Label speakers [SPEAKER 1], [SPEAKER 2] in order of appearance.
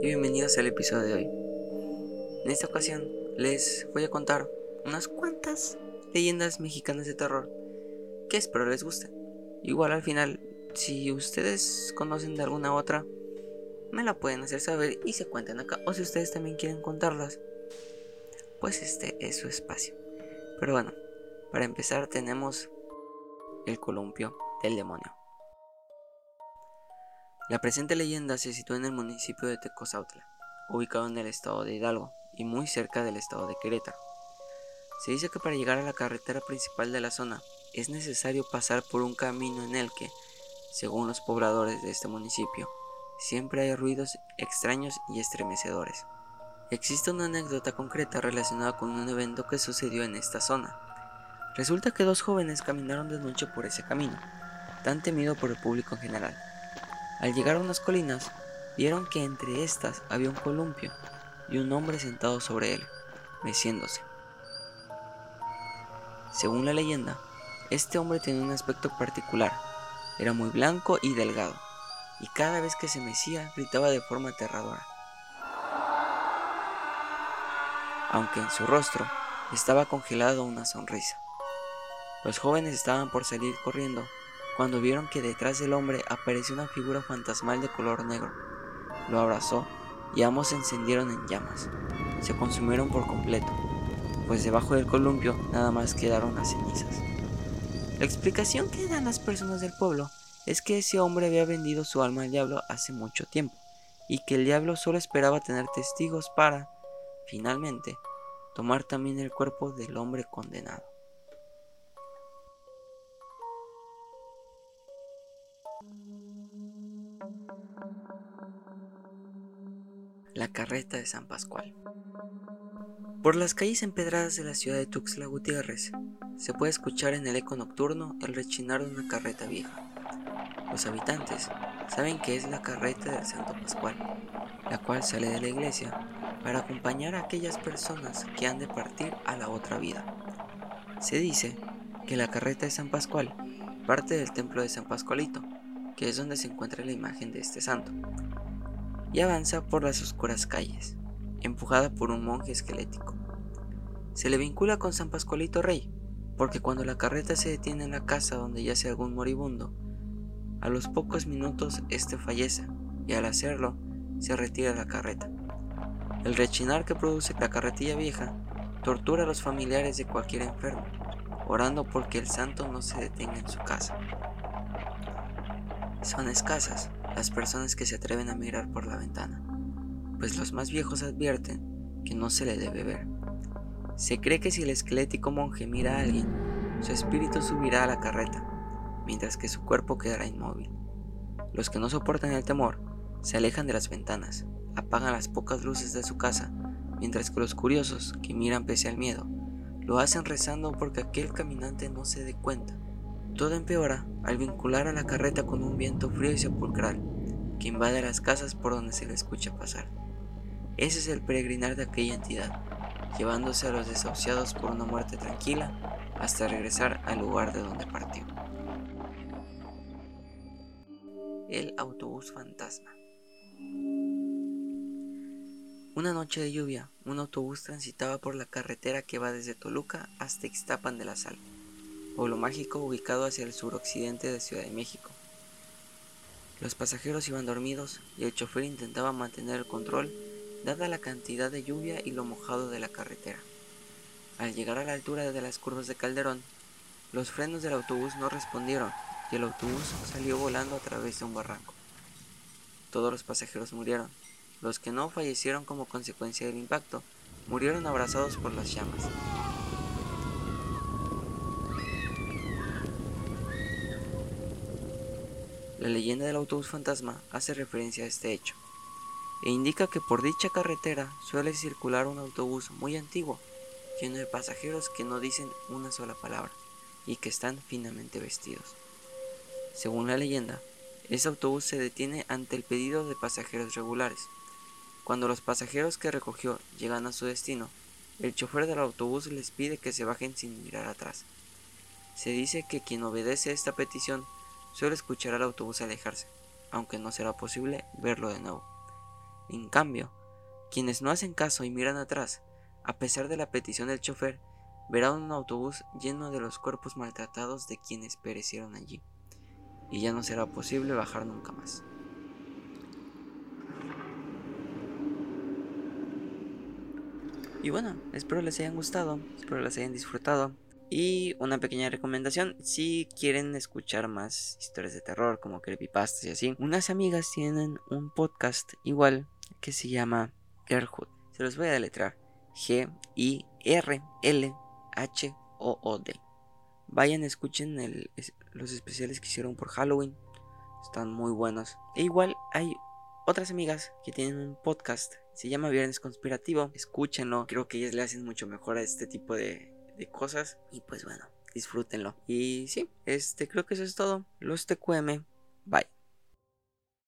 [SPEAKER 1] y bienvenidos al episodio de hoy. En esta ocasión les voy a contar unas cuantas leyendas mexicanas de terror que espero les gusten. Igual al final, si ustedes conocen de alguna otra, me la pueden hacer saber y se cuenten acá. O si ustedes también quieren contarlas, pues este es su espacio. Pero bueno, para empezar tenemos el columpio del demonio. La presente leyenda se sitúa en el municipio de Tecozautla, ubicado en el estado de Hidalgo y muy cerca del estado de Querétaro. Se dice que para llegar a la carretera principal de la zona es necesario pasar por un camino en el que, según los pobladores de este municipio, siempre hay ruidos extraños y estremecedores. Existe una anécdota concreta relacionada con un evento que sucedió en esta zona. Resulta que dos jóvenes caminaron de noche por ese camino, tan temido por el público en general al llegar a unas colinas, vieron que entre estas había un columpio y un hombre sentado sobre él, meciéndose. Según la leyenda, este hombre tenía un aspecto particular, era muy blanco y delgado, y cada vez que se mecía gritaba de forma aterradora. Aunque en su rostro estaba congelado una sonrisa. Los jóvenes estaban por salir corriendo cuando vieron que detrás del hombre apareció una figura fantasmal de color negro. Lo abrazó y ambos se encendieron en llamas. Se consumieron por completo, pues debajo del columpio nada más quedaron las cenizas. La explicación que dan las personas del pueblo es que ese hombre había vendido su alma al diablo hace mucho tiempo y que el diablo solo esperaba tener testigos para, finalmente, tomar también el cuerpo del hombre condenado. La carreta de San Pascual. Por las calles empedradas de la ciudad de Tuxtla Gutiérrez se puede escuchar en el eco nocturno el rechinar de una carreta vieja. Los habitantes saben que es la carreta del Santo Pascual, la cual sale de la iglesia para acompañar a aquellas personas que han de partir a la otra vida. Se dice que la carreta de San Pascual parte del templo de San Pascualito, que es donde se encuentra la imagen de este santo, y avanza por las oscuras calles, empujada por un monje esquelético. Se le vincula con San Pascualito Rey, porque cuando la carreta se detiene en la casa donde yace algún moribundo, a los pocos minutos éste fallece y al hacerlo se retira la carreta. El rechinar que produce la carretilla vieja tortura a los familiares de cualquier enfermo, orando porque el santo no se detenga en su casa. Son escasas las personas que se atreven a mirar por la ventana, pues los más viejos advierten que no se le debe ver. Se cree que si el esquelético monje mira a alguien, su espíritu subirá a la carreta, mientras que su cuerpo quedará inmóvil. Los que no soportan el temor se alejan de las ventanas, apagan las pocas luces de su casa, mientras que los curiosos, que miran pese al miedo, lo hacen rezando porque aquel caminante no se dé cuenta todo empeora al vincular a la carreta con un viento frío y sepulcral que invade las casas por donde se le escucha pasar. Ese es el peregrinar de aquella entidad, llevándose a los desahuciados por una muerte tranquila hasta regresar al lugar de donde partió. El autobús fantasma. Una noche de lluvia, un autobús transitaba por la carretera que va desde Toluca hasta Ixtapan de la Sal pueblo mágico ubicado hacia el suroccidente de Ciudad de México. Los pasajeros iban dormidos y el chofer intentaba mantener el control dada la cantidad de lluvia y lo mojado de la carretera. Al llegar a la altura de las curvas de Calderón, los frenos del autobús no respondieron y el autobús salió volando a través de un barranco. Todos los pasajeros murieron. Los que no fallecieron como consecuencia del impacto murieron abrazados por las llamas. La leyenda del autobús fantasma hace referencia a este hecho e indica que por dicha carretera suele circular un autobús muy antiguo, lleno de pasajeros que no dicen una sola palabra y que están finamente vestidos. Según la leyenda, ese autobús se detiene ante el pedido de pasajeros regulares. Cuando los pasajeros que recogió llegan a su destino, el chofer del autobús les pide que se bajen sin mirar atrás. Se dice que quien obedece esta petición suele escuchar al autobús alejarse, aunque no será posible verlo de nuevo. En cambio, quienes no hacen caso y miran atrás, a pesar de la petición del chofer, verán un autobús lleno de los cuerpos maltratados de quienes perecieron allí, y ya no será posible bajar nunca más. Y bueno, espero les hayan gustado, espero les hayan disfrutado. Y una pequeña recomendación, si quieren escuchar más historias de terror como creepypastas y así, unas amigas tienen un podcast igual que se llama Girlhood. Se los voy a deletrar. G-I-R-L-H-O-O-D. Vayan, escuchen los especiales que hicieron por Halloween. Están muy buenos. E igual hay otras amigas que tienen un podcast. Se llama Viernes Conspirativo. Escúchenlo. Creo que ellas le hacen mucho mejor a este tipo de, de cosas. Y pues bueno, disfrútenlo. Y sí, este creo que eso es todo. Los TQM. Bye.